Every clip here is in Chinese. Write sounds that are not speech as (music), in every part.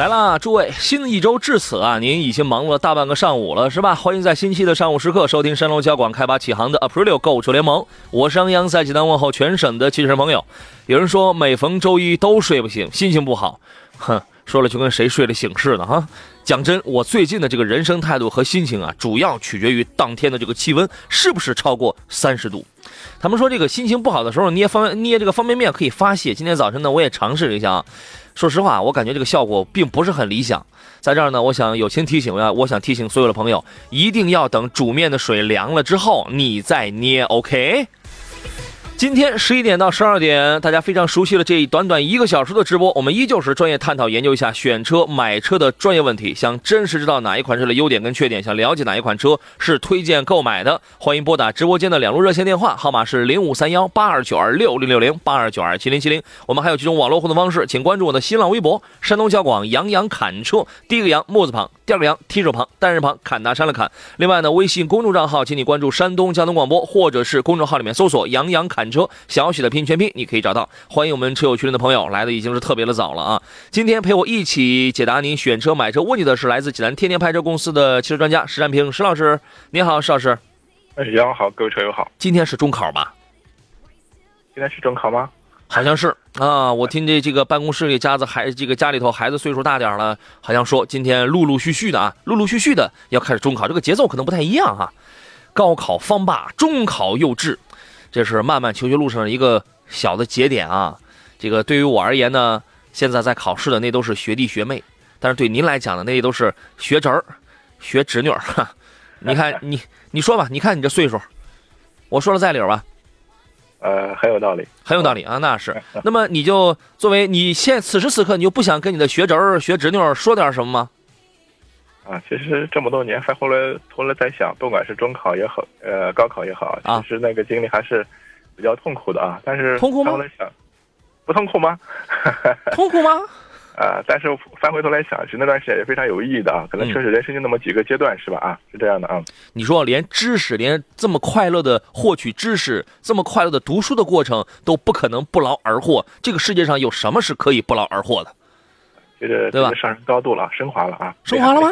来啦，诸位，新的一周至此啊，您已经忙碌了大半个上午了，是吧？欢迎在新期的上午时刻收听山东交广开发启航的 Aprilio 购车联盟，我是杨洋，在济南问候全省的汽车朋友。有人说每逢周一都睡不醒，心情不好，哼，说了就跟谁睡了醒似的哈。讲真，我最近的这个人生态度和心情啊，主要取决于当天的这个气温是不是超过三十度。他们说这个心情不好的时候捏方捏这个方便面可以发泄。今天早晨呢，我也尝试了一下啊。说实话，我感觉这个效果并不是很理想。在这儿呢，我想友情提醒啊，我想提醒所有的朋友，一定要等煮面的水凉了之后，你再捏，OK？今天十一点到十二点，大家非常熟悉了这一短短一个小时的直播，我们依旧是专业探讨研究一下选车买车的专业问题。想真实知道哪一款车的优点跟缺点，想了解哪一款车是推荐购买的，欢迎拨打直播间的两路热线电话号码是零五三幺八二九二六零六零八二九二七零七零。我们还有几种网络互动方式，请关注我的新浪微博山东交广杨洋侃车，第一个杨木字旁，第二个杨提手旁，单人旁，砍大山的砍。另外呢，微信公众账号，请你关注山东交通广播，或者是公众号里面搜索杨洋砍。车小许的拼全拼，你可以找到。欢迎我们车友群里的朋友，来的已经是特别的早了啊！今天陪我一起解答您选车买车问题的是来自济南天天拍车公司的汽车专家石占平石老师。你好，石老师。哎，杨好，各位车友好。今天是中考吧？今天是中考吗？好像是啊。我听这这个办公室里家子孩这个家里头孩子岁数大点了，好像说今天陆陆续续的啊，陆陆续续的要开始中考，这个节奏可能不太一样哈。高考方罢，中考又至。这是漫漫求学路上的一个小的节点啊，这个对于我而言呢，现在在考试的那都是学弟学妹，但是对您来讲呢，那都是学侄儿、学侄女儿。你看你，你说吧，你看你这岁数，我说的在理吧？呃，很有道理，很有道理啊，那是。那么你就作为你现此时此刻，你就不想跟你的学侄儿、学侄女儿说点什么吗？啊，其实这么多年还后来，后来在想，不管是中考也好，呃，高考也好，其实那个经历还是比较痛苦的啊。但是痛苦吗？想，不痛苦吗？(laughs) 痛苦吗？啊，但是翻回头来想，其实那段时间也非常有意义的啊。可能确实人生就那么几个阶段，是吧？啊，是这样的啊。你说连知识，连这么快乐的获取知识，这么快乐的读书的过程都不可能不劳而获，这个世界上有什么是可以不劳而获的？这个对吧？上升高度了，升华了啊！升华了吗？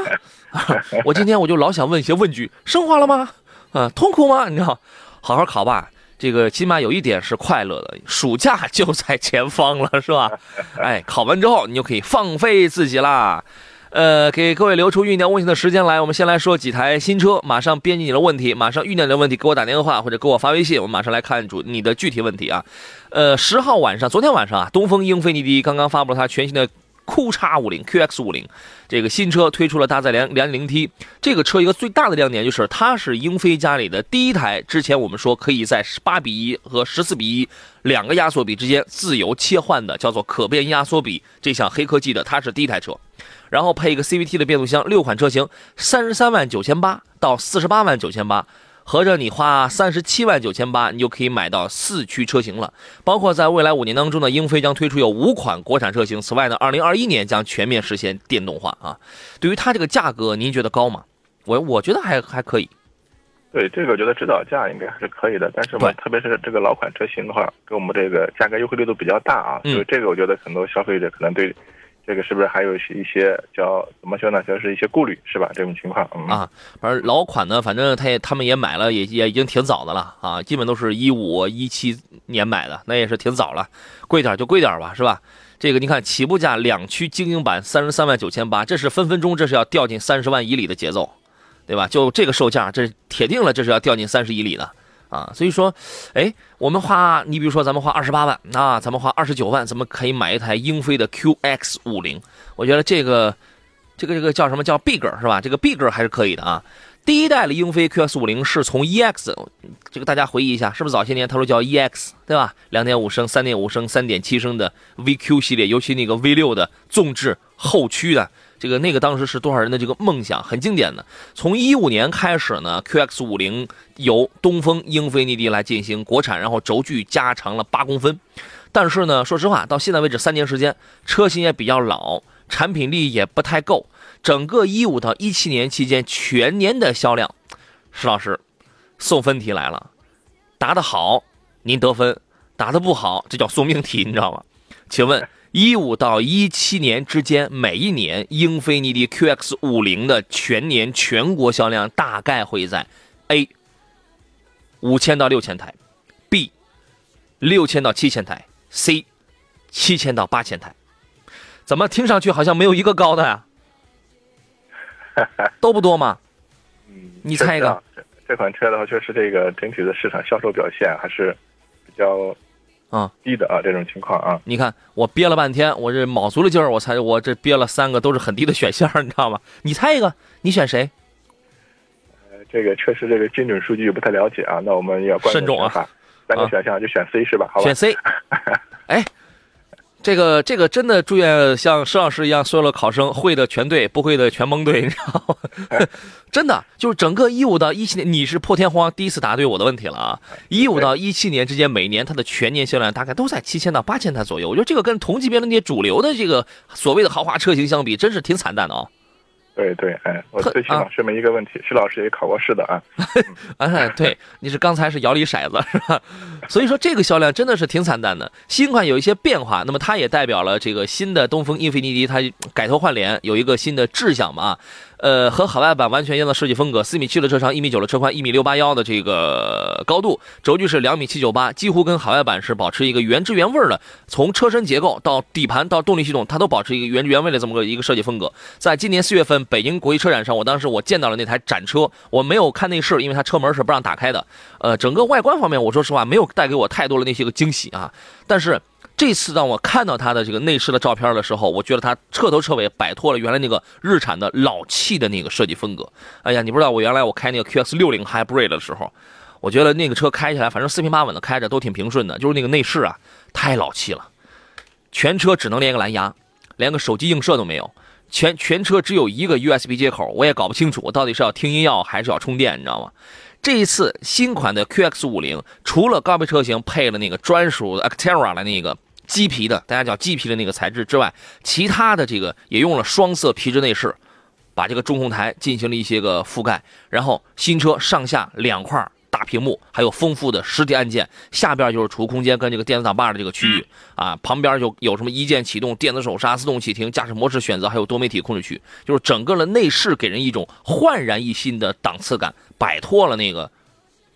(laughs) 我今天我就老想问一些问句：升华了吗？啊，痛苦吗？你知道，好好考吧。这个起码有一点是快乐的，暑假就在前方了，是吧？(laughs) 哎，考完之后你就可以放飞自己啦。呃，给各位留出酝酿问题的时间来，我们先来说几台新车。马上编辑你的问题，马上酝酿你的问题，给我打电话或者给我发微信，我们马上来看主你的具体问题啊。呃，十号晚上，昨天晚上啊，东风英菲尼迪刚刚发布了它全新的。酷叉五零 QX 五零，这个新车推出了搭载两两零 T，这个车一个最大的亮点就是它是英菲家里的第一台。之前我们说可以在十八比一和十四比一两个压缩比之间自由切换的，叫做可变压缩比这项黑科技的，它是第一台车。然后配一个 CVT 的变速箱，六款车型，三十三万九千八到四十八万九千八。合着你花三十七万九千八，你就可以买到四驱车型了。包括在未来五年当中呢，英菲将推出有五款国产车型。此外呢，二零二一年将全面实现电动化啊。对于它这个价格，您觉得高吗？我我觉得还还可以。对这个，我觉得指导价应该还是可以的。但是吧，特别是这个老款车型的话，给我们这个价格优惠力度比较大啊。所以这个，我觉得很多消费者可能对。这个是不是还有一些叫怎么说呢？就是一些顾虑，是吧？这种情况啊，反正老款呢，反正他也他们也买了，也也已经挺早的了啊，基本都是一五一七年买的，那也是挺早了，贵点就贵点吧，是吧？这个你看起步价两驱精英版三十三万九千八，这是分分钟这是要掉进三十万以里的节奏，对吧？就这个售价，这铁定了，这是要掉进三十以里的。啊，所以说，哎，我们花，你比如说咱们花二十八万，那咱们花二十九万，咱们可以买一台英菲的 QX 五零。我觉得这个，这个这个叫什么叫 Big 是吧？这个 Big 还是可以的啊。第一代的英菲 QX 五零是从 EX，这个大家回忆一下，是不是早些年他说叫 EX 对吧？两点五升、三点五升、三点七升的 VQ 系列，尤其那个 V 六的纵置后驱的，这个那个当时是多少人的这个梦想，很经典的。从一五年开始呢，QX 五零由东风英菲尼迪来进行国产，然后轴距加长了八公分。但是呢，说实话，到现在为止三年时间，车型也比较老，产品力也不太够。整个一五到一七年期间，全年的销量，石老师送分题来了，答得好您得分，答得不好这叫送命题，你知道吗？请问一五到一七年之间，每一年英菲尼迪 QX 五零的全年全国销量大概会在 A 五千到六千台，B 六千到七千台，C 七千到八千台，怎么听上去好像没有一个高的呀？(laughs) 都不多吗？嗯，你猜一个。这款车的话，确实这个整体的市场销售表现还是比较啊低的啊，这种情况啊。你看我憋了半天，我这卯足了劲儿，我才我这憋了三个都是很低的选项，你知道吗？(laughs) 你猜一个，你选谁？呃，这个确实这个精准数据不太了解啊，那我们要慎重啊。三个选项就选 C 是吧？好吧。选 C。(laughs) 哎。这个这个真的祝愿像施老师一样，所有的考生会的全对，不会的全蒙对，(laughs) 你知道吗？(laughs) 真的就是整个一五到一七年，你是破天荒第一次答对我的问题了啊！一五到一七年之间，每年它的全年销量大概都在七千到八千台左右。我觉得这个跟同级别的那些主流的这个所谓的豪华车型相比，真是挺惨淡的啊。对对，哎，我最起码说明一个问题，徐老师也考过试的啊。(laughs) 哎，对，你是刚才是摇了一骰子是吧？所以说这个销量真的是挺惨淡的。新款有一些变化，那么它也代表了这个新的东风英菲尼迪，它改头换脸，有一个新的志向嘛。呃，和海外版完全一样的设计风格，四米七的车长，一米九的车宽，一米六八幺的这个高度，轴距是两米七九八，几乎跟海外版是保持一个原汁原味的。从车身结构到底盘到动力系统，它都保持一个原汁原味的这么个一个设计风格。在今年四月份北京国际车展上，我当时我见到了那台展车，我没有看内饰，因为它车门是不让打开的。呃，整个外观方面，我说实话没有带给我太多的那些个惊喜啊，但是。这次当我看到它的这个内饰的照片的时候，我觉得它彻头彻尾摆脱了原来那个日产的老气的那个设计风格。哎呀，你不知道我原来我开那个 QX 六零 Hybrid 的时候，我觉得那个车开起来反正四平八稳的开着都挺平顺的，就是那个内饰啊太老气了，全车只能连个蓝牙，连个手机映射都没有，全全车只有一个 USB 接口，我也搞不清楚我到底是要听音乐还是要充电，你知道吗？这一次新款的 QX 五零除了高配车型配了那个专属的 Actera 的那个。麂皮的，大家叫麂皮的那个材质之外，其他的这个也用了双色皮质内饰，把这个中控台进行了一些个覆盖。然后新车上下两块大屏幕，还有丰富的实体按键，下边就是储物空间跟这个电子挡把的这个区域啊，旁边就有什么一键启动、电子手刹、自动启停、驾驶模式选择，还有多媒体控制区，就是整个的内饰给人一种焕然一新的档次感，摆脱了那个。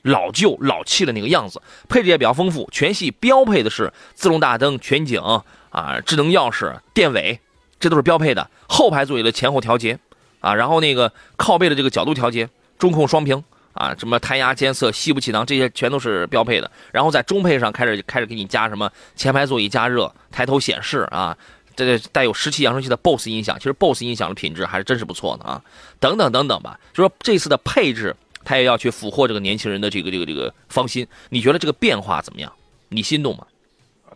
老旧老气的那个样子，配置也比较丰富。全系标配的是自动大灯、全景啊、智能钥匙、电尾，这都是标配的。后排座椅的前后调节啊，然后那个靠背的这个角度调节，中控双屏啊，什么胎压监测、西部气囊，这些全都是标配的。然后在中配上开始开始给你加什么前排座椅加热、抬头显示啊，这带有十七扬声器的 BOSS 音响，其实 BOSS 音响的品质还是真是不错的啊。等等等等吧，就说这次的配置。他也要去俘获这个年轻人的这个这个这个芳心，你觉得这个变化怎么样？你心动吗？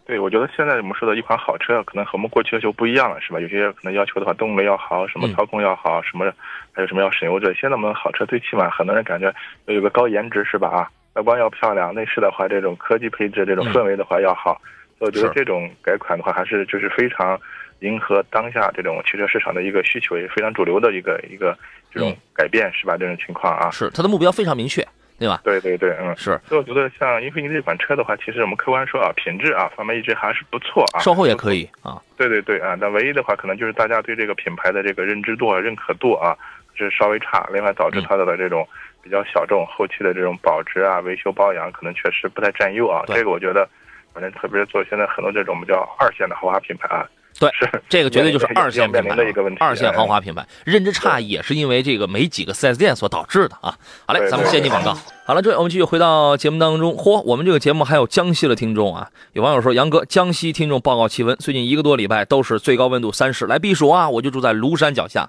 对，我觉得现在我们说的一款好车，可能和我们过去的就不一样了，是吧？有些可能要求的话，动力要好，什么操控要好，什么还有什么要省油这。现在我们好车最起码很多人感觉要有个高颜值，是吧？啊，外观要漂亮，内饰的话这种科技配置，这种氛围的话要好。所以我觉得这种改款的话，还是就是非常迎合当下这种汽车市场的一个需求，也是非常主流的一个一个。这种改变是吧？这种情况啊，是它的目标非常明确，对吧？对对对，嗯，是。所以我觉得像英菲尼迪这款车的话，其实我们客观说啊，品质啊方面一直还是不错啊，售后也可以啊。对对对啊，但唯一的话可能就是大家对这个品牌的这个认知度、认可度啊是稍微差，另外导致它的这种比较小众，后期的这种保值啊、维修保养可能确实不太占优啊。这个我觉得，反正特别是做现在很多这种我们叫二线的豪华品牌啊。对，这个绝对就是二线品牌的一个问题。二线豪华品牌认知差也是因为这个没几个 4S 店所导致的啊。好嘞，咱们先进广告。好了，这位我们继续回到节目当中。嚯，我们这个节目还有江西的听众啊！有网友说，杨哥，江西听众报告气温，最近一个多礼拜都是最高温度三十，来避暑啊！我就住在庐山脚下。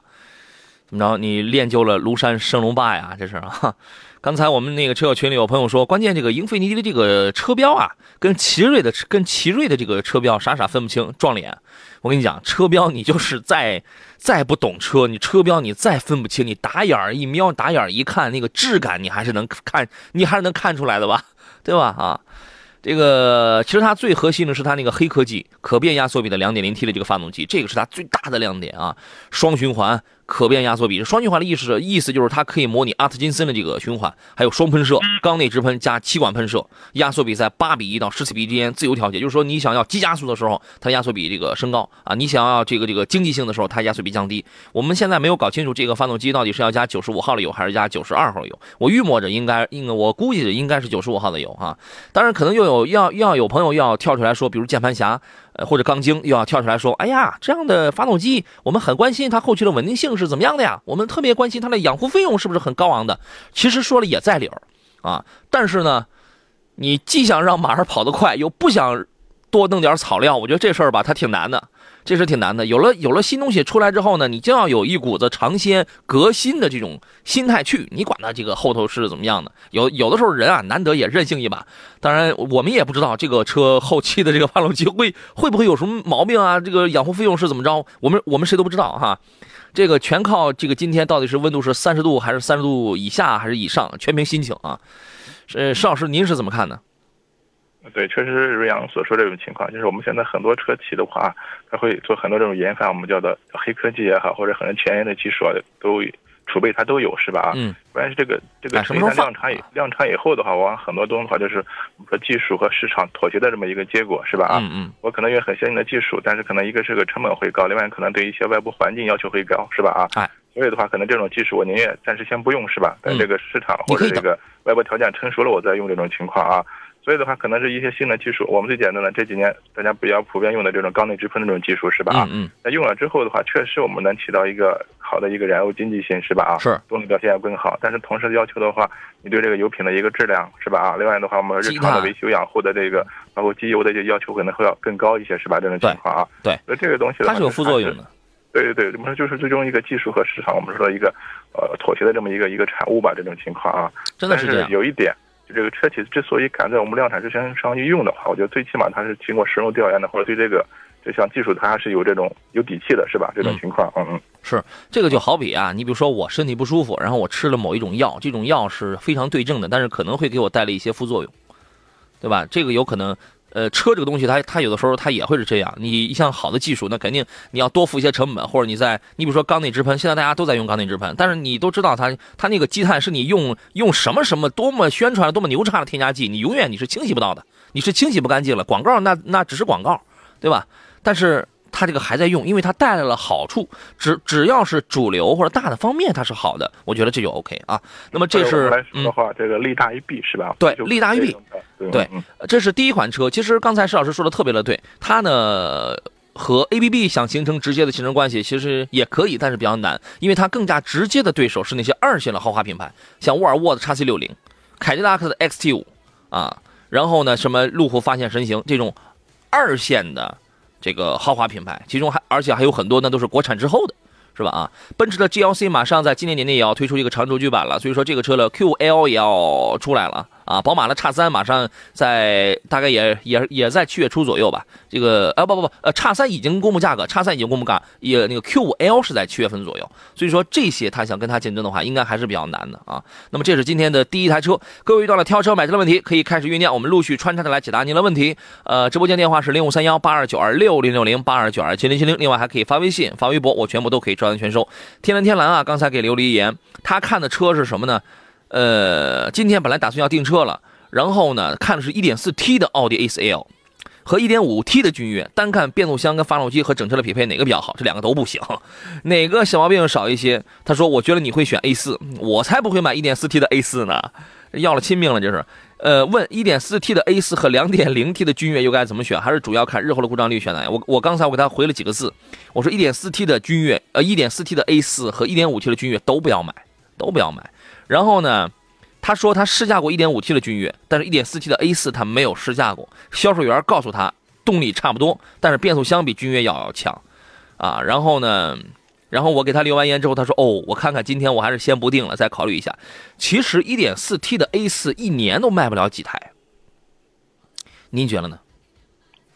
怎么着？你练就了庐山升龙霸呀？这是啊。刚才我们那个车友群里有朋友说，关键这个英菲尼迪的这个车标啊，跟奇瑞的跟奇瑞的这个车标傻傻分不清，撞脸。我跟你讲，车标你就是再再不懂车，你车标你再分不清，你打眼儿一瞄，打眼儿一看，那个质感你还是能看，你还是能看出来的吧？(laughs) 对吧？啊，这个其实它最核心的是它那个黑科技可变压缩比的 2.0T 的这个发动机，这个是它最大的亮点啊，双循环。可变压缩比，双循环的意思意思就是它可以模拟阿特金森的这个循环，还有双喷射、缸内直喷加气管喷射，压缩比在八比一到十四比之间自由调节。就是说，你想要急加速的时候，它压缩比这个升高啊；你想要这个这个经济性的时候，它压缩比降低。我们现在没有搞清楚这个发动机到底是要加九十五号的油还是加九十二号油。我预摸着应该应我估计着应该是九十五号的油啊。当然，可能又有要要有朋友要跳出来说，比如键盘侠。或者钢筋又要跳出来说：“哎呀，这样的发动机，我们很关心它后期的稳定性是怎么样的呀？我们特别关心它的养护费用是不是很高昂的？其实说了也在理儿，啊，但是呢，你既想让马儿跑得快，又不想多弄点草料，我觉得这事儿吧，它挺难的。”这是挺难的。有了有了新东西出来之后呢，你就要有一股子尝鲜革新的这种心态去。你管它这个后头是怎么样的？有有的时候人啊，难得也任性一把。当然，我们也不知道这个车后期的这个发动机会会不会有什么毛病啊？这个养护费用是怎么着？我们我们谁都不知道哈。这个全靠这个今天到底是温度是三十度还是三十度以下还是以上，全凭心情啊。呃，石老师您是怎么看的？对，确实是瑞阳所说这种情况，就是我们现在很多车企的话，它会做很多这种研发，我们叫做黑科技也好，或者很多前沿的技术啊，都储备它都有，是吧？嗯。关键是这个这个车一旦量产以量产以后的话，往往很多东西的话，就是我们说技术和市场妥协的这么一个结果，是吧？嗯嗯。我可能有很先进的技术，但是可能一个是个成本会高，另外可能对一些外部环境要求会高，是吧？啊。哎。所以的话，可能这种技术我宁愿暂时先不用，是吧？等这个市场或者这个外部条件成熟了，我再用这种情况啊。所以的话，可能是一些新的技术。我们最简单的这几年大家比较普遍用的这种缸内直喷的这种技术，是吧？啊嗯。那用了之后的话，确实我们能起到一个好的一个燃油经济性，是吧？啊，是。动力表现要更好，但是同时要求的话，你对这个油品的一个质量，是吧？啊，另外的话，我们日常的维修养护的这个，包括机油的这要求可能会要更高一些，是吧？这种情况啊。对。所以这个东西它是有副作用的。对对对，我们说就是最终一个技术和市场，我们说一个呃妥协的这么一个一个产物吧，这种情况啊。真的是这样。有一点。就这个车企之所以敢在我们量产之前上去用的话，我觉得最起码它是经过深入调研的，或者对这个这项技术它还是有这种有底气的，是吧？这种情况，嗯嗯，是这个就好比啊，你比如说我身体不舒服，然后我吃了某一种药，这种药是非常对症的，但是可能会给我带来一些副作用，对吧？这个有可能。呃，车这个东西，它它有的时候它也会是这样。你一项好的技术，那肯定你要多付一些成本，或者你在你比如说缸内直喷，现在大家都在用缸内直喷，但是你都知道它它那个积碳是你用用什么什么多么宣传多么牛叉的添加剂，你永远你是清洗不到的，你是清洗不干净了。广告那那只是广告，对吧？但是。它这个还在用，因为它带来了好处。只只要是主流或者大的方面，它是好的，我觉得这就 OK 啊。那么这是来说的话，这个利大于弊是吧？对，利大于弊。对，这是第一款车。其实刚才石老师说的特别的对，它呢和 ABB 想形成直接的竞争关系，其实也可以，但是比较难，因为它更加直接的对手是那些二线的豪华品牌，像沃尔沃的 x C 六零、凯迪拉克的 XT 五啊，然后呢什么路虎发现神行这种二线的。这个豪华品牌，其中还而且还有很多呢，都是国产之后的，是吧？啊，奔驰的 GLC 马上在今年年内也要推出一个长轴距版了，所以说这个车的 QL 也要出来了。啊，宝马的叉三马上在大概也也也在七月初左右吧。这个啊不不不，呃，叉三已经公布价格，叉三已经公布价，也那个 Q 五 L 是在七月份左右。所以说这些他想跟他竞争的话，应该还是比较难的啊。那么这是今天的第一台车，各位遇到了挑车买车的问题，可以开始酝酿，我们陆续穿插的来解答您的问题。呃，直播间电话是零五三幺八二九二六零六零八二九二七零七零，另外还可以发微信、发微博，我全部都可以照单全收。天蓝天蓝啊，刚才给琉璃言，他看的车是什么呢？呃，今天本来打算要订车了，然后呢，看的是一点四 T 的奥迪 A4L 和一点五 T 的君越，单看变速箱跟发动机和整车的匹配哪个比较好？这两个都不行，哪个小毛病少一些？他说，我觉得你会选 A4，我才不会买一点四 T 的 A4 呢，要了亲命了这是。呃，问一点四 T 的 A4 和两点零 T 的君越又该怎么选？还是主要看日后的故障率选哪？我我刚才我给他回了几个字，我说一点四 T 的君越，呃，一点四 T 的 A4 和一点五 T 的君越都不要买，都不要买。然后呢，他说他试驾过 1.5T 的君越，但是 1.4T 的 A4 他没有试驾过。销售员告诉他动力差不多，但是变速箱比君越要强，啊，然后呢，然后我给他留完言之后，他说：“哦，我看看，今天我还是先不定了，再考虑一下。”其实 1.4T 的 A4 一年都卖不了几台，您觉得呢？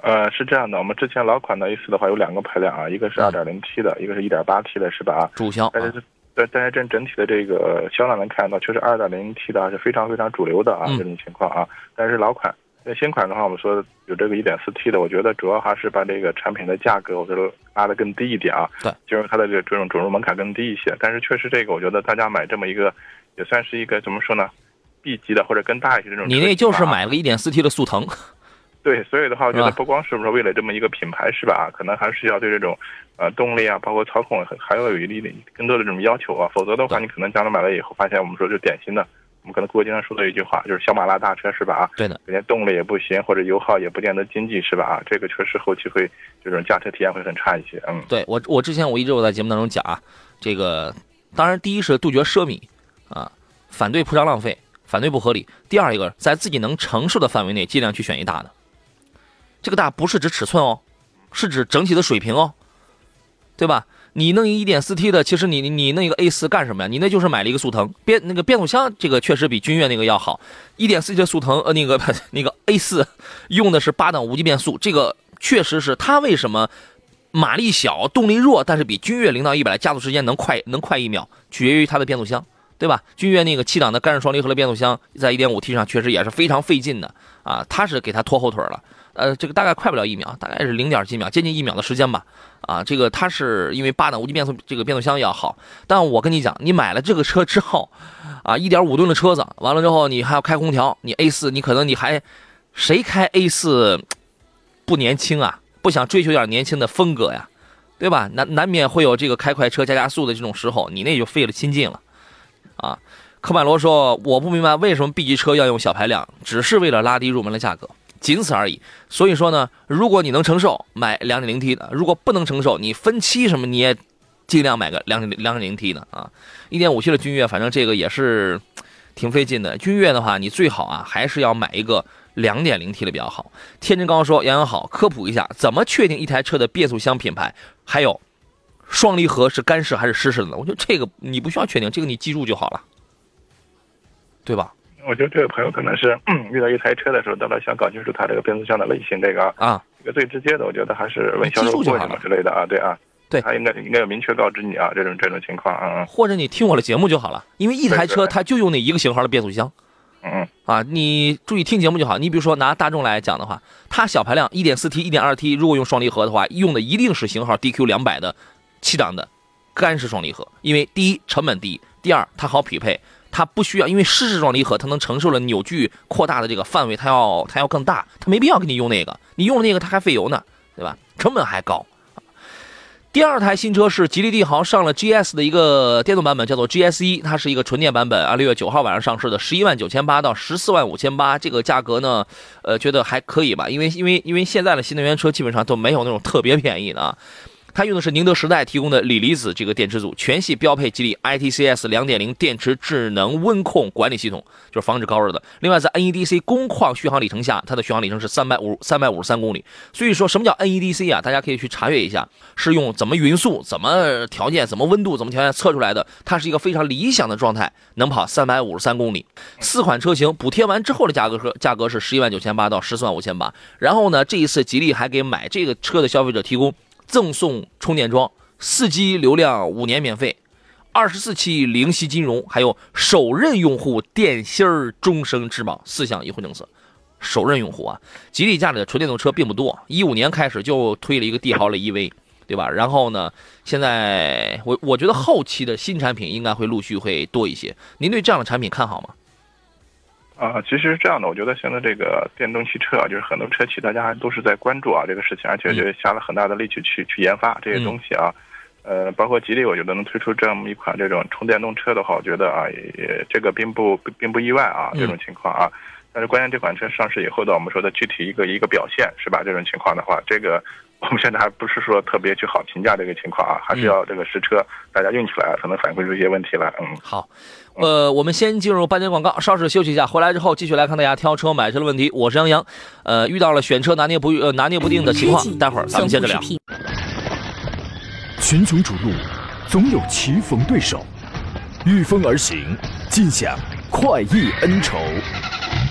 呃，是这样的，我们之前老款的 A4 的话有两个排量啊，一个是 2.0T 的，一个是 1.8T 的，是吧？主销。但是，但但是整整体的这个销量能看到，确实二点零 T 的是非常非常主流的啊，这种情况啊。但是老款。那新款的话，我们说有这个一点四 T 的，我觉得主要还是把这个产品的价格，我觉得拉得更低一点啊。对，就是它的这这种准入门槛更低一些。但是确实这个，我觉得大家买这么一个，也算是一个怎么说呢，B 级的或者更大一些这种。你那就是买了个 1.4T 的速腾。对，所以的话，我觉得不光是不是为了这么一个品牌是吧？可能还是要对这种呃动力啊，包括操控，还要有一定的更多的这种要求啊。否则的话，你可能将来买了以后，发现我们说就典型的。我们可能国经常说的一句话就是“小马拉大车”，是吧？啊，对的，人家动力也不行，或者油耗也不见得经济，是吧？啊，这个确实后期会这种驾车体验会很差一些。嗯，对我，我之前我一直我在节目当中讲啊，这个当然第一是杜绝奢靡，啊，反对铺张浪费，反对不合理。第二一个在自己能承受的范围内，尽量去选一大的。这个大不是指尺寸哦，是指整体的水平哦，对吧？你弄一 1.4T 的，其实你你弄一个 A4 干什么呀？你那就是买了一个速腾变那个变速箱，这个确实比君越那个要好。1.4T 的速腾呃那个 (laughs) 那个 A4 用的是八档无级变速，这个确实是它为什么马力小、动力弱，但是比君越零到一百加速时间能快能快一秒，取决于它的变速箱，对吧？君越那个七档的干式双离合的变速箱在 1.5T 上确实也是非常费劲的啊，它是给它拖后腿了。呃，这个大概快不了一秒，大概是零点几秒，接近一秒的时间吧。啊，这个它是因为八档无级变速，这个变速箱要好。但我跟你讲，你买了这个车之后，啊，一点五吨的车子，完了之后你还要开空调，你 A 四，你可能你还，谁开 A 四不年轻啊？不想追求点年轻的风格呀，对吧？难难免会有这个开快车加加速的这种时候，你那就费了心劲了。啊，科迈罗说，我不明白为什么 B 级车要用小排量，只是为了拉低入门的价格。仅此而已。所以说呢，如果你能承受，买 2.0T 的；如果不能承受，你分期什么你也尽量买个 2.2.0T 的啊。1.5T 的君越，反正这个也是挺费劲的。君越的话，你最好啊还是要买一个 2.0T 的比较好。天真刚说：“杨洋好，科普一下，怎么确定一台车的变速箱品牌？还有双离合是干式还是湿式的？我觉得这个你不需要确定，这个你记住就好了，对吧？”我觉得这位朋友可能是遇到一台车的时候，到了想搞清楚它这个变速箱的类型，这个啊，这个最直接的，我觉得还是问销售过程之类的啊，对啊，对，他应该应该有明确告知你啊，这种这种情况啊，或者你听我的节目就好了，因为一台车它就用那一个型号的变速箱，嗯啊，你注意听节目就好。你比如说拿大众来讲的话，它小排量 1.4T、1.2T，如果用双离合的话，用的一定是型号 DQ 两百的七档的干式双离合，因为第一成本低，第二它好匹配。它不需要，因为湿式双离合它能承受了扭矩扩大的这个范围，它要它要更大，它没必要给你用那个，你用那个它还费油呢，对吧？成本还高。第二台新车是吉利帝豪上了 GS 的一个电动版本，叫做 GS 一，它是一个纯电版本啊，六月九号晚上上市的，十一万九千八到十四万五千八，这个价格呢，呃，觉得还可以吧？因为因为因为现在的新能源车基本上都没有那种特别便宜的啊。它用的是宁德时代提供的锂离子这个电池组，全系标配吉利 ITCS 2.0电池智能温控管理系统，就是防止高热的。另外，在 NEDC 工况续航里程下，它的续航里程是三百五三百五十三公里。所以说，什么叫 NEDC 啊？大家可以去查阅一下，是用怎么匀速、怎么条件、怎么温度、怎么条件测出来的。它是一个非常理想的状态，能跑三百五十三公里。四款车型补贴完之后的价格和价格是十一万九千八到十四万五千八。然后呢，这一次吉利还给买这个车的消费者提供。赠送充电桩，四 G 流量五年免费，二十四期零息金融，还有首任用户电芯儿终生质保四项优惠政策。首任用户啊，吉利家里的纯电动车并不多，一五年开始就推了一个帝豪的 EV，对吧？然后呢，现在我我觉得后期的新产品应该会陆续会多一些。您对这样的产品看好吗？啊，其实是这样的，我觉得现在这个电动汽车啊，就是很多车企大家都是在关注啊这个事情，而且就下了很大的力气去去研发这些东西啊。呃，包括吉利，我觉得能推出这么一款这种纯电动车的话，我觉得啊，也这个并不并不意外啊这种情况啊。但是关键这款车上市以后的，我们说的具体一个一个表现是吧？这种情况的话，这个 (laughs) 我们现在还不是说特别去好评价这个情况啊，还是要这个实车大家用起来才能反馈出一些问题来。嗯，好。呃，我们先进入半点广告，稍事休息一下，回来之后继续来看大家挑车买车的问题。我是杨洋，呃，遇到了选车拿捏不呃拿捏不定的情况，待会儿咱们接着聊。群雄逐鹿，总有棋逢对手，御风而行，尽享快意恩仇。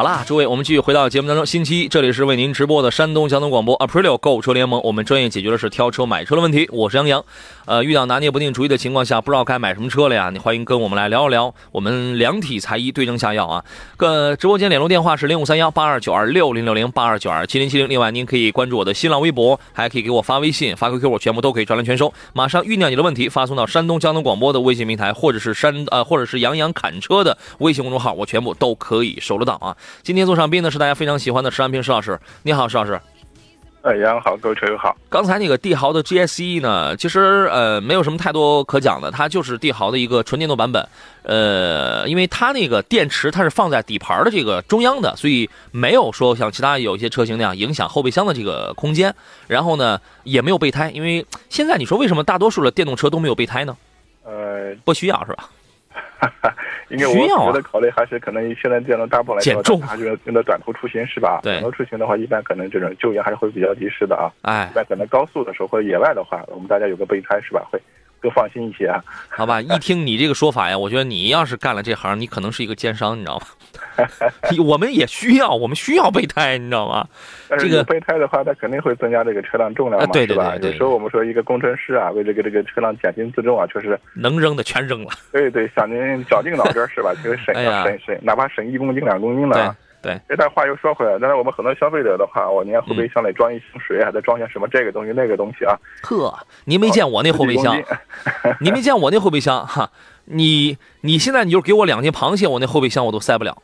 好啦，诸位，我们继续回到节目当中。星期一，这里是为您直播的山东交通广播 Aprilio 购车联盟，我们专业解决的是挑车买车的问题。我是杨洋。呃，遇到拿捏不定主意的情况下，不知道该买什么车了呀？你欢迎跟我们来聊一聊，我们量体裁衣，对症下药啊。个直播间联络电话是零五三幺八二九二六零六零八二九二七零七零。另外，您可以关注我的新浪微博，还可以给我发微信、发 QQ，我全部都可以专栏全收。马上酝酿你的问题，发送到山东交通广播的微信平台，或者是山呃，或者是杨洋侃车的微信公众号，我全部都可以收得到啊。今天做上宾的是大家非常喜欢的石安平石老师，你好，石老师。哎，杨好，各位车友好。刚才那个帝豪的 GSE 呢，其实呃没有什么太多可讲的，它就是帝豪的一个纯电动版本。呃，因为它那个电池它是放在底盘的这个中央的，所以没有说像其他有一些车型那样影响后备箱的这个空间。然后呢，也没有备胎，因为现在你说为什么大多数的电动车都没有备胎呢？呃，不需要是吧？哈哈，因为我觉得考虑还是可能现在这样的大部分来说还是用的短途出行是吧？对，短途出行的话，一般可能这种救援还是会比较及时的啊。哎，一般可能高速的时候或者野外的话，我们大家有个备胎是吧？会更放心一些啊。好吧，(laughs) 一听你这个说法呀，我觉得你要是干了这行，你可能是一个奸商，你知道吗？(laughs) 我们也需要，我们需要备胎，你知道吗？这个备胎的话，它肯定会增加这个车辆重量嘛，是吧？有时候我们说一个工程师啊，为这个这个车辆减轻自重啊，确实能扔的全扔了。对 (laughs) 对，想您绞尽脑汁是吧？其实省省省，哪怕省一公斤两公斤的。对。这段话又说回来，但是我们很多消费者的话，我连后备箱里装一瓶水，还得装些什么这个东西那个东西啊？呵，您没见我那后备箱？您没见我那后备箱哈？你你现在你就给我两斤螃蟹，我那后备箱我都塞不了。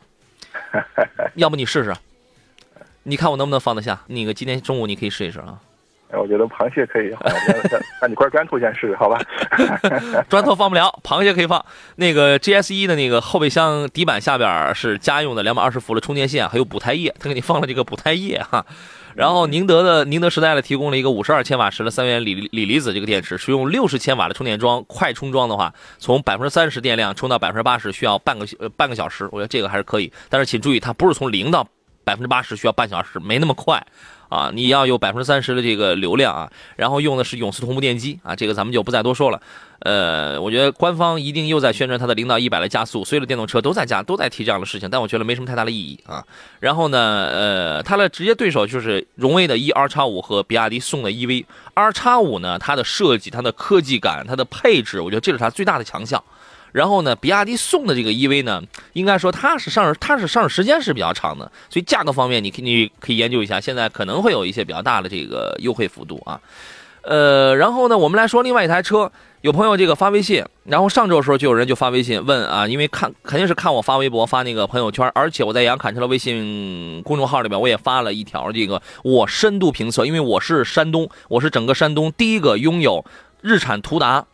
(laughs) 要不你试试？你看我能不能放得下？那个今天中午你可以试一试啊。我觉得螃蟹可以，(laughs) 那你块砖头先试试，好吧？(laughs) (laughs) 砖头放不了，螃蟹可以放。那个 GS 一的那个后备箱底板下边是家用的两百二十伏的充电线，还有补胎液，他给你放了这个补胎液哈。然后宁德的宁德时代呢提供了一个五十二千瓦时的三元锂锂离子这个电池，使用六十千瓦的充电桩，快充装的话，从百分之三十电量充到百分之八十需要半个半个小时，我觉得这个还是可以。但是请注意，它不是从零到百分之八十需要半小时，没那么快。啊，你要有百分之三十的这个流量啊，然后用的是永磁同步电机啊，这个咱们就不再多说了。呃，我觉得官方一定又在宣传它的零到一百的加速，所有的电动车都在加，都在提这样的事情，但我觉得没什么太大的意义啊。然后呢，呃，它的直接对手就是荣威的 e R 叉五和比亚迪宋的 EV R 叉五呢，它的设计、它的科技感、它的配置，我觉得这是它最大的强项。然后呢，比亚迪宋的这个 EV 呢，应该说它是上市，它是上市时间是比较长的，所以价格方面你可你可以研究一下，现在可能会有一些比较大的这个优惠幅度啊。呃，然后呢，我们来说另外一台车，有朋友这个发微信，然后上周的时候就有人就发微信问啊，因为看肯定是看我发微博发那个朋友圈，而且我在杨侃车的微信公众号里边我也发了一条这个我深度评测，因为我是山东，我是整个山东第一个拥有日产途达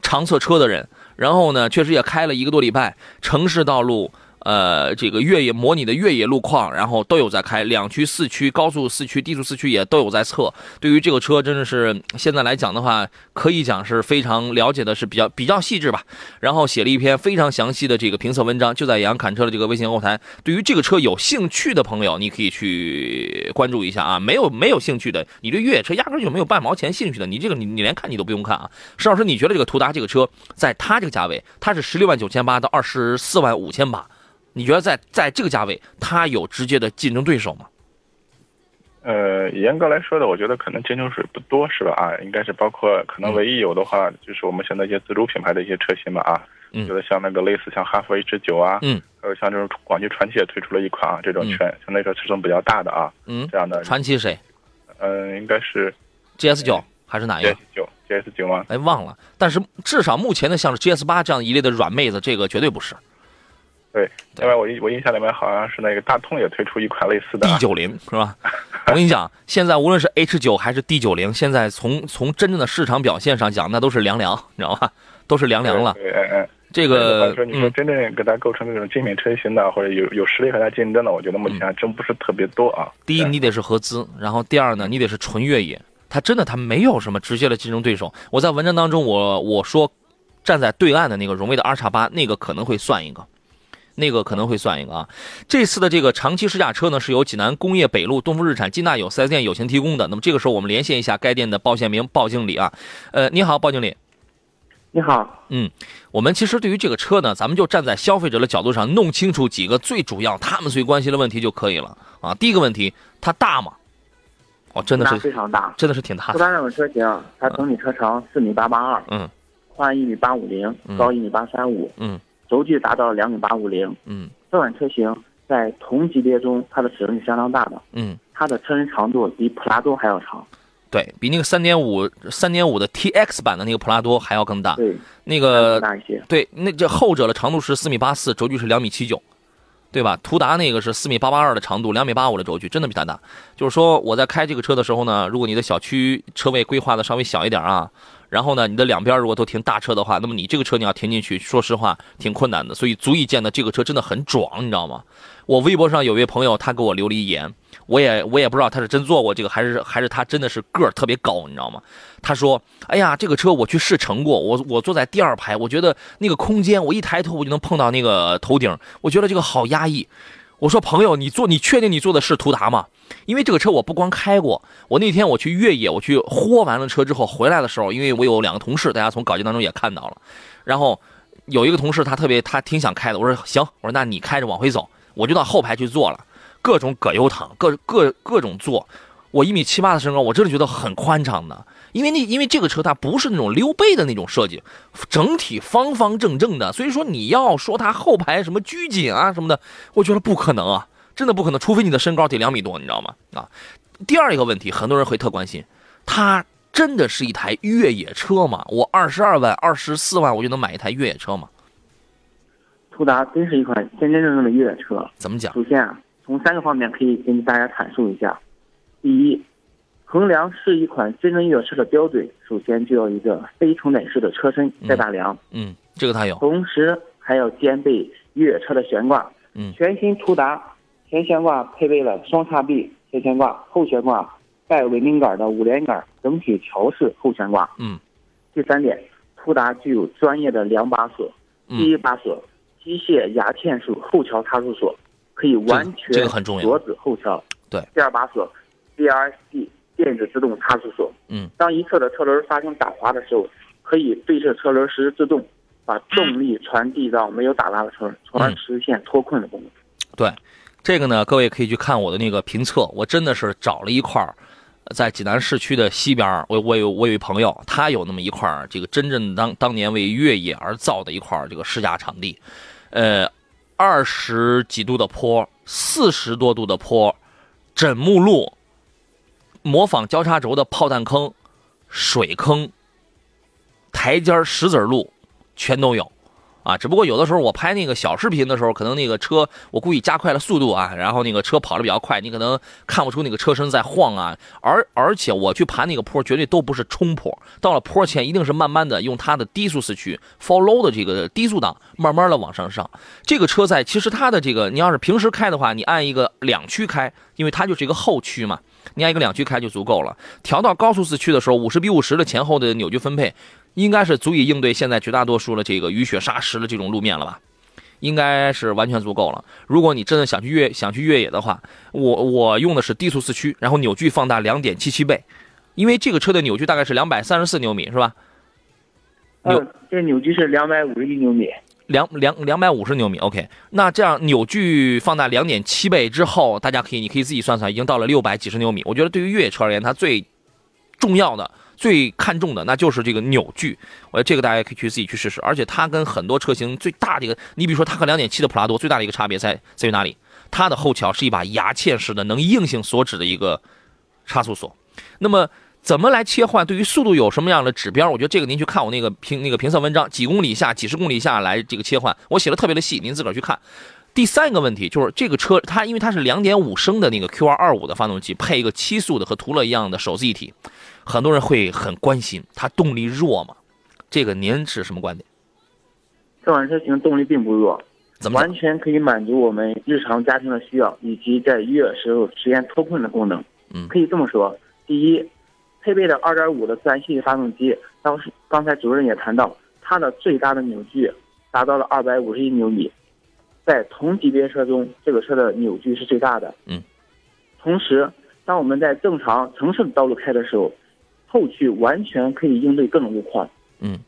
长测车的人。然后呢，确实也开了一个多礼拜，城市道路。呃，这个越野模拟的越野路况，然后都有在开，两驱、四驱、高速四驱、低速四驱也都有在测。对于这个车，真的是现在来讲的话，可以讲是非常了解的，是比较 (laughs) 比较细致吧。然后写了一篇非常详细的这个评测文章，就在杨侃车的这个微信后台。对于这个车有兴趣的朋友，你可以去关注一下啊。没有没有兴趣的，你对越野车压根就没有半毛钱兴趣的，你这个你你连看你都不用看啊。石老师，你觉得这个途达这个车，在它这个价位，它是十六万九千八到二十四万五千八。你觉得在在这个价位，它有直接的竞争对手吗？呃，严格来说的，我觉得可能竞争水不多，是吧？啊，应该是包括可能唯一有的话，就是我们现在一些自主品牌的一些车型吧。啊，嗯，觉得像那个类似像哈弗 H 九啊，嗯，还有像这种广汽传祺也推出了一款啊，这种全相对来说尺寸比较大的啊，嗯，这样的。传祺谁？嗯，应该是 GS 九还是哪一个？GS 九，GS 九吗？哎，忘了。但是至少目前的像是 GS 八这样一类的软妹子，这个绝对不是。对，另外我印我印象里面好像是那个大通也推出一款类似的 D 九零是吧？(laughs) 我跟你讲，现在无论是 H 九还是 D 九零，现在从从真正的市场表现上讲，那都是凉凉，你知道吧？(laughs) 都是凉凉了。对这个说你说真正给它构成这种精品车型的，或者有有实力和它竞争的，我觉得目前还真不是特别多啊。第一，你得是合资；然后第二呢，你得是纯越野。它真的它没有什么直接的竞争对手。我在文章当中，我我说站在对岸的那个荣威的 R 叉八，那个可能会算一个，那个可能会算一个啊。这次的这个长期试驾车呢，是由济南工业北路东风日产金大友 4S 店友情提供的。那么这个时候，我们连线一下该店的鲍宪明鲍经理啊。呃，你好，鲍经理。你好，嗯，我们其实对于这个车呢，咱们就站在消费者的角度上，弄清楚几个最主要他们最关心的问题就可以了啊。第一个问题，它大吗？哦，真的是非常大，真的是挺大。不单这种车型，它整体车长四米八八二，嗯，宽一米八五零，高一米八三五，嗯，轴距达到两米八五零，嗯，这款车型在同级别中，它的尺寸是相当大的，嗯，它的车身长度比普拉多还要长。对比那个三点五三点五的 T X 版的那个普拉多还要更大，对，那个大一些，对，那这后者的长度是四米八四，轴距是两米七九，对吧？途达那个是四米八八二的长度，两米八五的轴距，真的比它大。就是说我在开这个车的时候呢，如果你的小区车位规划的稍微小一点啊，然后呢你的两边如果都停大车的话，那么你这个车你要停进去，说实话挺困难的。所以足以见得这个车真的很壮，你知道吗？我微博上有位朋友他给我留了一言。我也我也不知道他是真坐过这个，还是还是他真的是个儿特别高，你知道吗？他说：“哎呀，这个车我去试乘过，我我坐在第二排，我觉得那个空间，我一抬头我就能碰到那个头顶，我觉得这个好压抑。”我说：“朋友，你坐，你确定你坐的是途达吗？因为这个车我不光开过，我那天我去越野，我去豁完了车之后回来的时候，因为我有两个同事，大家从稿件当中也看到了，然后有一个同事他特别他挺想开的，我说行，我说那你开着往回走，我就到后排去坐了。”各种葛优躺，各各各种坐，我一米七八的身高，我真的觉得很宽敞的。因为那因为这个车它不是那种溜背的那种设计，整体方方正正的，所以说你要说它后排什么拘谨啊什么的，我觉得不可能啊，真的不可能，除非你的身高得两米多，你知道吗？啊，第二一个问题，很多人会特关心，它真的是一台越野车吗？我二十二万、二十四万我就能买一台越野车吗？途达真是一款真真正正的越野车。怎么讲？首先啊。从三个方面可以跟大家阐述一下。第一，衡量是一款真正越野车的标准，首先就要一个非承载式的车身带大梁。嗯，这个它有。同时还要兼备越野车的悬挂。嗯，全新途达前悬挂配备了双叉臂前悬挂，后悬挂带稳定杆的五连杆整体桥式后悬挂。嗯。第三点，途达具有专业的两把锁，第一把锁机械牙嵌式后桥差速锁。可以完全锁止后桥。对，第二把锁，DRSD 电子自动差速锁。嗯，当一侧的车轮发生打滑的时候，可以对侧车轮实时制动，把动力传递到没有打滑的车，从而实现脱困的功能。对，这个呢，各位可以去看我的那个评测。我真的是找了一块儿，在济南市区的西边，我我有我有一朋友，他有那么一块，这个真正当当年为越野而造的一块这个试驾场地，呃。二十几度的坡，四十多度的坡，枕木路，模仿交叉轴的炮弹坑，水坑，台阶石子路，全都有。啊，只不过有的时候我拍那个小视频的时候，可能那个车我故意加快了速度啊，然后那个车跑的比较快，你可能看不出那个车身在晃啊。而而且我去爬那个坡，绝对都不是冲坡，到了坡前一定是慢慢的用它的低速四驱 follow 的这个低速档，慢慢的往上上。这个车在其实它的这个，你要是平时开的话，你按一个两驱开，因为它就是一个后驱嘛，你按一个两驱开就足够了。调到高速四驱的时候，五十比五十的前后的扭矩分配。应该是足以应对现在绝大多数的这个雨雪沙石的这种路面了吧？应该是完全足够了。如果你真的想去越想去越野的话，我我用的是低速四驱，然后扭矩放大两点七七倍，因为这个车的扭矩大概是两百三十四牛米，是吧？扭这扭矩是两百五十一牛米，两两两百五十牛米。OK，那这样扭矩放大两点七倍之后，大家可以你可以自己算算，已经到了六百几十牛米。我觉得对于越野车而言，它最重要的。最看重的那就是这个扭矩，我觉得这个大家可以去自己去试试。而且它跟很多车型最大的一个，你比如说它和两点七的普拉多最大的一个差别在在于哪里？它的后桥是一把牙嵌式的能硬性锁止的一个差速锁。那么怎么来切换？对于速度有什么样的指标？我觉得这个您去看我那个评那个评测文章，几公里下、几十公里下来这个切换，我写的特别的细，您自个儿去看。第三个问题就是这个车它因为它是两点五升的那个 Q 二二五的发动机，配一个七速的和途乐一样的手自一体。很多人会很关心它动力弱吗？这个您是什么观点？这款车型动力并不弱，怎么完全可以满足我们日常家庭的需要，以及在越野时候实现脱困的功能。嗯可以这么说，第一，配备的2.5的自然吸气发动机，当时刚才主任也谈到，它的最大的扭矩达到了251牛米，在同级别车中，这个车的扭矩是最大的。嗯。同时，当我们在正常城市的道路开的时候，后驱完全可以应对各种路况。嗯。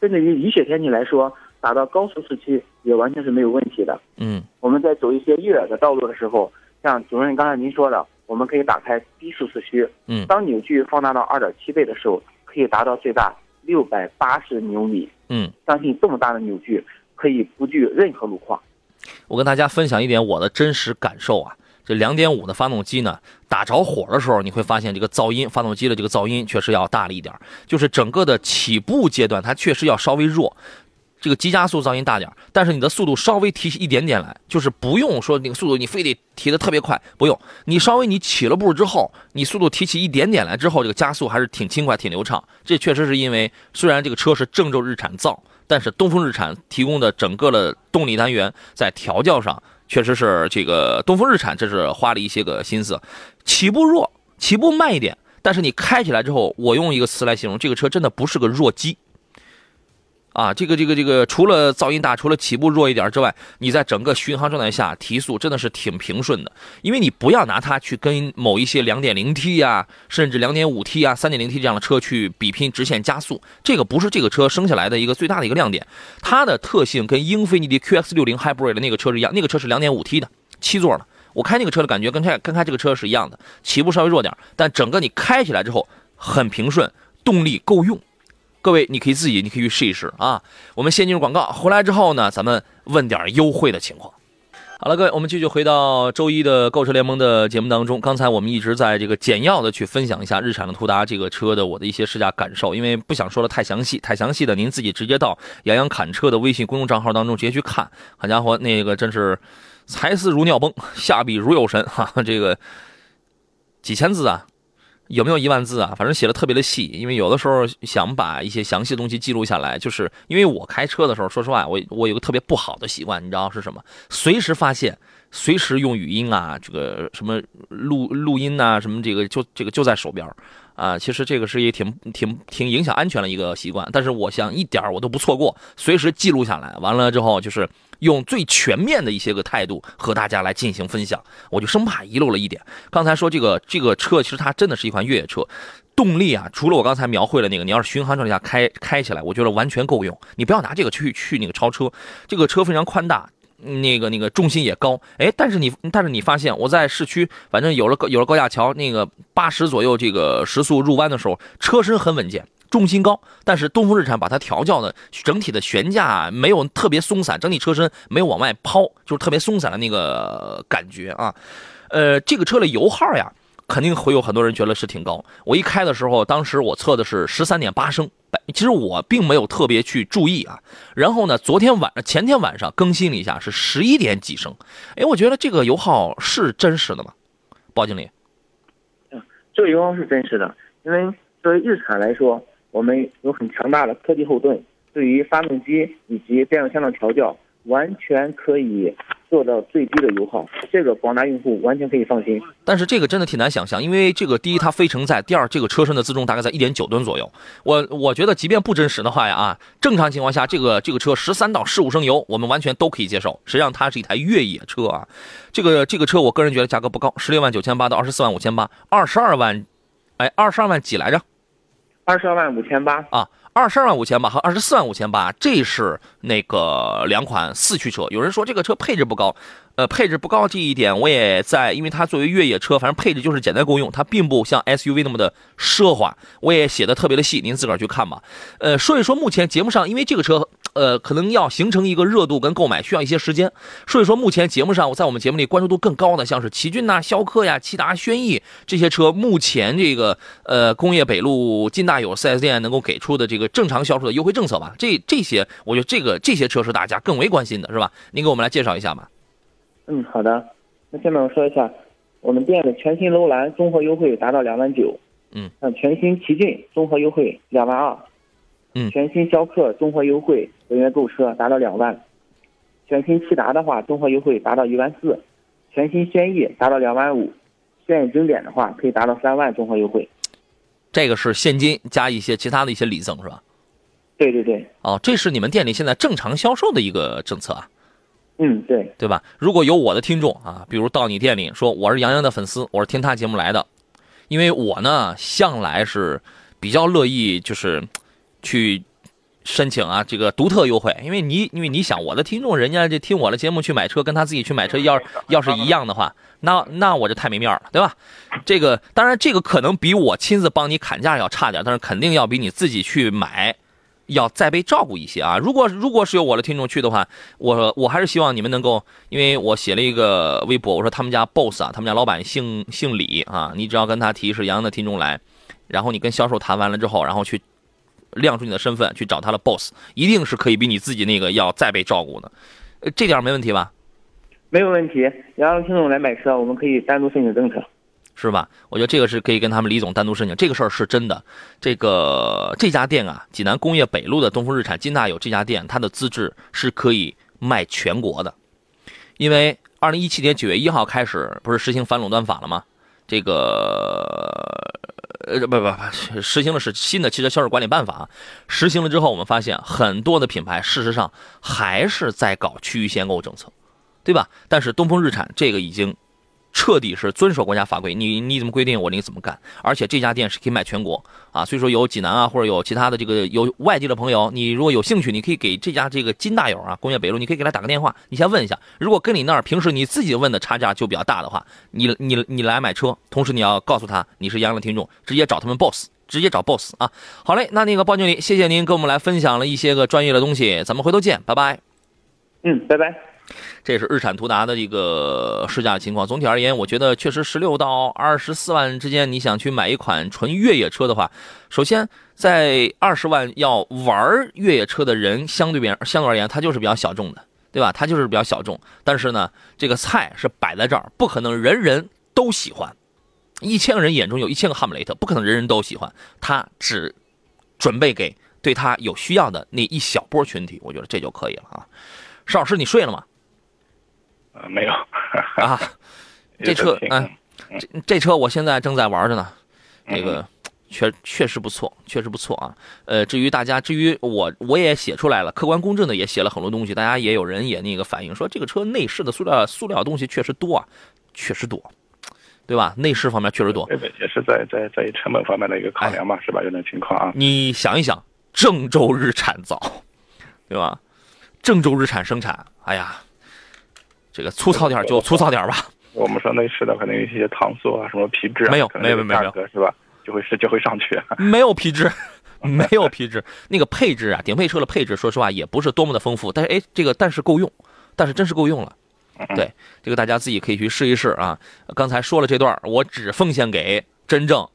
针对于雨雪天气来说，打到高速市区也完全是没有问题的。嗯我们在走一些越野的道路的时候，像主任刚才您说的，我们可以打开低速四驱，嗯当扭矩放大到二点七倍的时候，可以达到最大六百八十牛米。嗯，相信这么大的扭矩可以不惧任何路况。我跟大家分享一点我的真实感受啊。这两点五的发动机呢，打着火的时候，你会发现这个噪音，发动机的这个噪音确实要大了一点儿。就是整个的起步阶段，它确实要稍微弱，这个急加速噪音大点，但是你的速度稍微提起一点点来，就是不用说那个速度你非得提的特别快，不用，你稍微你起了步之后，你速度提起一点点来之后，这个加速还是挺轻快、挺流畅。这确实是因为虽然这个车是郑州日产造，但是东风日产提供的整个的动力单元在调教上，确实是这个东风日产这是花了一些个心思，起步弱，起步慢一点，但是你开起来之后，我用一个词来形容，这个车真的不是个弱鸡。啊，这个这个这个，除了噪音大，除了起步弱一点之外，你在整个巡航状态下提速真的是挺平顺的。因为你不要拿它去跟某一些 2.0T 呀、甚至 2.5T 啊、3.0T 这样的车去比拼直线加速，这个不是这个车生下来的一个最大的一个亮点。它的特性跟英菲尼迪 QX60 Hybrid 的那个车是一样，那个车是 2.5T 的，七座的。我开那个车的感觉跟开跟开这个车是一样的，起步稍微弱点，但整个你开起来之后很平顺，动力够用。各位，你可以自己，你可以去试一试啊。我们先进入广告，回来之后呢，咱们问点优惠的情况。好了，各位，我们继续回到周一的购车联盟的节目当中。刚才我们一直在这个简要的去分享一下日产的途达这个车的我的一些试驾感受，因为不想说的太详细，太详细的您自己直接到杨洋侃车的微信公众账号当中直接去看。好家伙，那个真是才思如尿崩，下笔如有神哈，这个几千字啊。有没有一万字啊？反正写的特别的细，因为有的时候想把一些详细的东西记录下来，就是因为我开车的时候，说实话，我我有个特别不好的习惯，你知道是什么？随时发现，随时用语音啊，这个什么录录音啊、什么这个就这个就在手边啊。其实这个是一挺挺挺影响安全的一个习惯，但是我想一点我都不错过，随时记录下来，完了之后就是。用最全面的一些个态度和大家来进行分享，我就生怕遗漏了一点。刚才说这个这个车，其实它真的是一款越野车，动力啊，除了我刚才描绘的那个，你要是巡航状态下开开起来，我觉得完全够用。你不要拿这个去去那个超车，这个车非常宽大。那个那个重心也高，哎，但是你但是你发现我在市区，反正有了有了高架桥，那个八十左右这个时速入弯的时候，车身很稳健。重心高，但是东风日产把它调教的整体的悬架没有特别松散，整体车身没有往外抛，就是特别松散的那个感觉啊。呃，这个车的油耗呀，肯定会有很多人觉得是挺高。我一开的时候，当时我测的是十三点八升，其实我并没有特别去注意啊。然后呢，昨天晚上、前天晚上更新了一下，是十一点几升。哎，我觉得这个油耗是真实的吗？包经理，嗯，这个油耗是真实的，因为作为日产来说。我们有很强大的科技后盾，对于发动机以及变速箱的调教，完全可以做到最低的油耗。这个广大用户完全可以放心。但是这个真的挺难想象，因为这个第一它非承载，第二这个车身的自重大概在一点九吨左右。我我觉得即便不真实的话呀啊，正常情况下这个这个车十三到十五升油，我们完全都可以接受。实际上它是一台越野车啊，这个这个车我个人觉得价格不高，十六万九千八到二十四万五千八，二十二万，哎，二十二万几来着？二十二万五千八啊，二十二万五千八和二十四万五千八，这是那个两款四驱车。有人说这个车配置不高，呃，配置不高这一点我也在，因为它作为越野车，反正配置就是简单够用，它并不像 SUV 那么的奢华。我也写的特别的细，您自个儿去看吧。呃，所以说目前节目上，因为这个车。呃，可能要形成一个热度跟购买需要一些时间，所以说目前节目上，我在我们节目里关注度更高的，像是奇骏呐、逍客呀、骐达、轩逸这些车，目前这个呃工业北路金大有 4S 店能够给出的这个正常销售的优惠政策吧，这这些我觉得这个这些车是大家更为关心的，是吧？您给我们来介绍一下吧。嗯，好的。那下面我说一下，我们店的全新楼兰综合优惠达到两万九，嗯，那全新奇骏综合优惠两万二。嗯。全新逍客综合优惠本月购车达到两万，全新骐达的话综合优惠达到一万四，全新轩逸达到两万五，轩逸经典的话可以达到三万综合优惠。这个是现金加一些其他的一些礼赠是吧？对对对，哦，这是你们店里现在正常销售的一个政策啊，嗯对，对吧？如果有我的听众啊，比如到你店里说我是杨洋的粉丝，我是听他节目来的，因为我呢向来是比较乐意就是去申请啊这个独特优惠，因为你因为你想我的听众人家这听我的节目去买车，跟他自己去买车要要是一样的话，那那我就太没面了，对吧？这个当然这个可能比我亲自帮你砍价要差点，但是肯定要比你自己去买。要再被照顾一些啊！如果如果是有我的听众去的话，我我还是希望你们能够，因为我写了一个微博，我说他们家 boss 啊，他们家老板姓姓李啊，你只要跟他提是杨洋的听众来，然后你跟销售谈完了之后，然后去亮出你的身份去找他的 boss，一定是可以比你自己那个要再被照顾的，呃这点没问题吧？没有问题。然后听众来买车，我们可以单独申请政策。是吧？我觉得这个是可以跟他们李总单独申请，这个事儿是真的。这个这家店啊，济南工业北路的东风日产金大有这家店，它的资质是可以卖全国的。因为二零一七年九月一号开始，不是实行反垄断法了吗？这个呃不不不，实行的是新的汽车销售管理办法。实行了之后，我们发现很多的品牌事实上还是在搞区域限购政策，对吧？但是东风日产这个已经。彻底是遵守国家法规，你你怎么规定我你怎么干，而且这家店是可以卖全国啊，所以说有济南啊或者有其他的这个有外地的朋友，你如果有兴趣，你可以给这家这个金大友啊工业北路，你可以给他打个电话，你先问一下，如果跟你那儿平时你自己问的差价就比较大的话，你你你来买车，同时你要告诉他你是杨洋的听众，直接找他们 boss，直接找 boss 啊。好嘞，那那个包经理，谢谢您跟我们来分享了一些个专业的东西，咱们回头见，拜拜。嗯，拜拜。这是日产途达的一个试驾情况。总体而言，我觉得确实十六到二十四万之间，你想去买一款纯越野车的话，首先在二十万要玩越野车的人，相对比相对而言，它就是比较小众的，对吧？它就是比较小众。但是呢，这个菜是摆在这儿，不可能人人都喜欢。一千个人眼中有一千个哈姆雷特，不可能人人都喜欢。他只准备给对他有需要的那一小波群体，我觉得这就可以了啊。邵老师，你睡了吗？呃，没有啊，这车，嗯，这这车我现在正在玩着呢，这个确确实不错，确实不错啊。呃，至于大家，至于我，我也写出来了，客观公正的也写了很多东西，大家也有人也那个反映说，这个车内饰的塑料塑料东西确实多啊，确实多，对吧？内饰方面确实多，对对，也是在在在成本方面的一个考量嘛，是吧？有种情况啊。你想一想，郑州日产造，对吧？郑州日产生产，哎呀。这个粗糙点就粗糙点吧。我们说内饰的可能有一些搪塑啊，什么皮质啊，没有没有没有没有是吧？就会是就会上去。没有皮质，(laughs) 没有皮质。那个配置啊，顶配车的配置，说实话也不是多么的丰富。但是哎，这个但是够用，但是真是够用了。对，这个大家自己可以去试一试啊。刚才说了这段，我只奉献给真正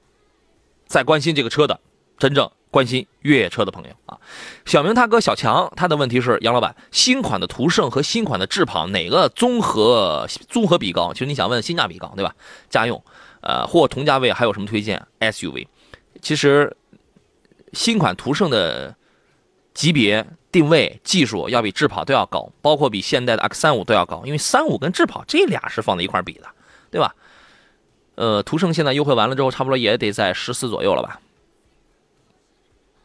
在关心这个车的，真正。关心越野车的朋友啊，小明他哥小强他的问题是杨老板，新款的途胜和新款的智跑哪个综合综合比高？其实你想问性价比高对吧？家用，呃或同价位还有什么推荐 SUV？其实新款途胜的级别定位技术要比智跑都要高，包括比现代的 X 三五都要高，因为三五跟智跑这俩是放在一块比的，对吧？呃，途胜现在优惠完了之后，差不多也得在十四左右了吧？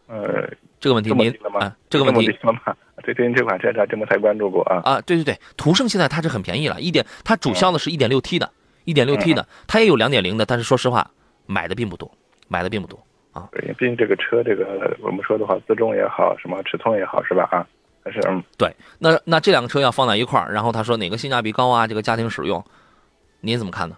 呃，这个问题您啊，这个问题吗？对 (laughs) 对，这款车咱真没太关注过啊。啊，对对对，途胜现在它是很便宜了，一点它主销的是一点六 T 的，一点六 T 的，它也有两点零的，但是说实话，买的并不多，买的并不多啊。对，毕竟这个车，这个我们说的话，自重也好，什么尺寸也好，是吧？啊，还是嗯。对，那那这两个车要放在一块儿，然后他说哪个性价比高啊？这个家庭使用，您怎么看呢？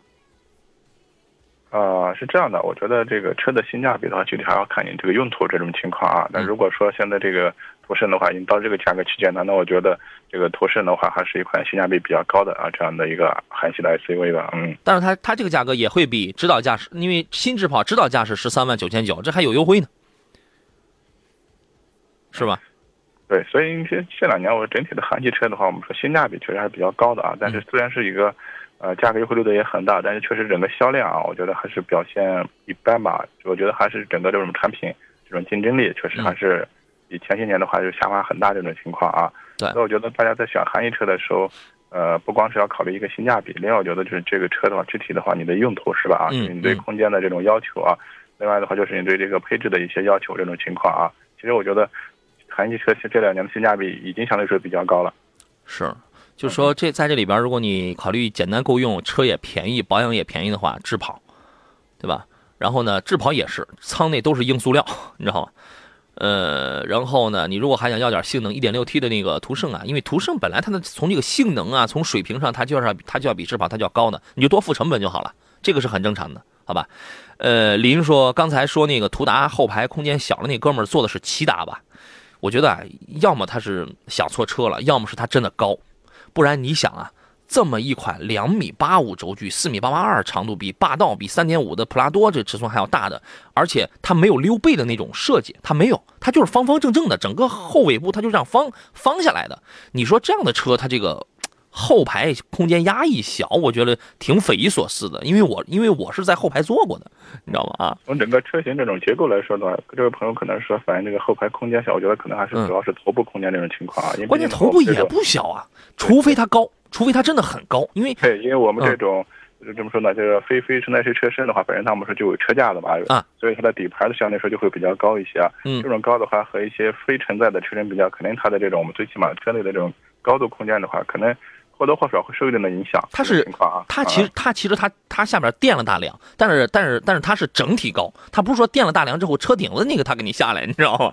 啊，是这样的，我觉得这个车的性价比的话，具体还要看你这个用途这种情况啊。那如果说现在这个途胜的话，已经到这个价格区间了，那我觉得这个途胜的话，还是一款性价比比较高的啊，这样的一个韩系的 SUV 吧。嗯，但是它它这个价格也会比指导价是，因为新智跑指导价是十三万九千九，这还有优惠呢，是吧？对，所以这这两年我整体的韩系车的话，我们说性价比确实还是比较高的啊。但是虽然是一个。呃，价格优惠力度也很大，但是确实整个销量啊，我觉得还是表现一般吧。我觉得还是整个这种产品这种竞争力确实还是比前些年的话就下滑很大这种情况啊。对，所以我觉得大家在选韩系车的时候，呃，不光是要考虑一个性价比，另外我觉得就是这个车的话，具体的话你的用途是吧？啊，嗯你对空间的这种要求啊，另外的话就是你对这个配置的一些要求这种情况啊。其实我觉得韩系车这两年的性价比已经相对说比较高了。是，就是说这在这里边，如果你考虑简单够用，车也便宜，保养也便宜的话，智跑，对吧？然后呢，智跑也是舱内都是硬塑料，你知道吗？呃，然后呢，你如果还想要点性能，1.6T 的那个途胜啊，因为途胜本来它的从这个性能啊，从水平上它就要它就要比智跑它就要高呢，你就多付成本就好了，这个是很正常的，好吧？呃，林说刚才说那个途达后排空间小的那哥们儿坐的是骐达吧？我觉得啊，要么他是想错车了，要么是他真的高，不然你想啊，这么一款两米八五轴距、四米八八二长度，比霸道、比三点五的普拉多这尺寸还要大的，而且它没有溜背的那种设计，它没有，它就是方方正正的，整个后尾部它就这样方方下来的。你说这样的车，它这个后排空间压抑小，我觉得挺匪夷所思的，因为我因为我是在后排坐过的，你知道吗？啊，从整个车型这种结构来说的话，这位朋友可能说反映这个后排空间小，我觉得可能还是主要是头部空间这种情况啊。关键头部也不小啊，除非它高，除非它真的很高，因为对，因为我们嗯这种、就这么说呢，就是非非承载式车身的话，本身它我们说就有车架的嘛，啊，所以它的底盘相对来说就会比较高一些啊。嗯这种高的话和一些非承载的车身比较，可能它的这种我们最起码车内的这种高度空间的话，可能或多或少会受一定的影响。它是这种情况啊，它其实它其实它它下面垫了大梁，但是但是但是它是整体高，它不是说垫了大梁之后车顶子那个它给你下来，你知道吗？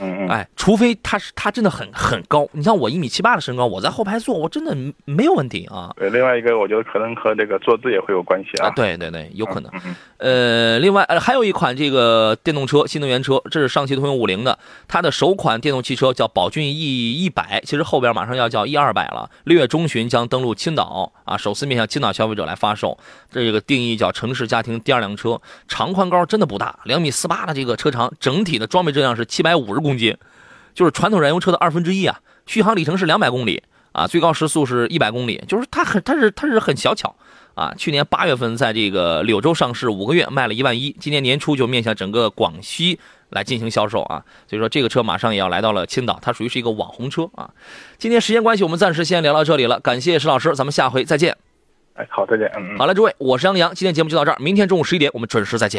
嗯嗯，哎，除非他是他真的很很高，你像我一米七八的身高，我在后排坐，我真的没有问题啊。对，另外一个我觉得可能和这个坐姿也会有关系啊。啊，对对对，有可能。嗯嗯呃，另外呃还有一款这个电动车，新能源车，这是上汽通用五菱的，它的首款电动汽车叫宝骏 E 一百，其实后边马上要叫 E 二百了，六月中旬将登陆青岛啊，首次面向青岛消费者来发售。这个定义叫城市家庭第二辆车，长宽高真的不大，两米四八的这个车长，整体的装备质量是七百五十公斤，就是传统燃油车的二分之一啊，续航里程是两百公里啊，最高时速是一百公里，就是它很它是它是很小巧。啊，去年八月份在这个柳州上市，五个月卖了一万一，今年年初就面向整个广西来进行销售啊。所以说这个车马上也要来到了青岛，它属于是一个网红车啊。今天时间关系，我们暂时先聊到这里了，感谢石老师，咱们下回再见。哎，好，再见。嗯嗯。好了，诸位，我是杨洋，今天节目就到这儿，明天中午十一点我们准时再见。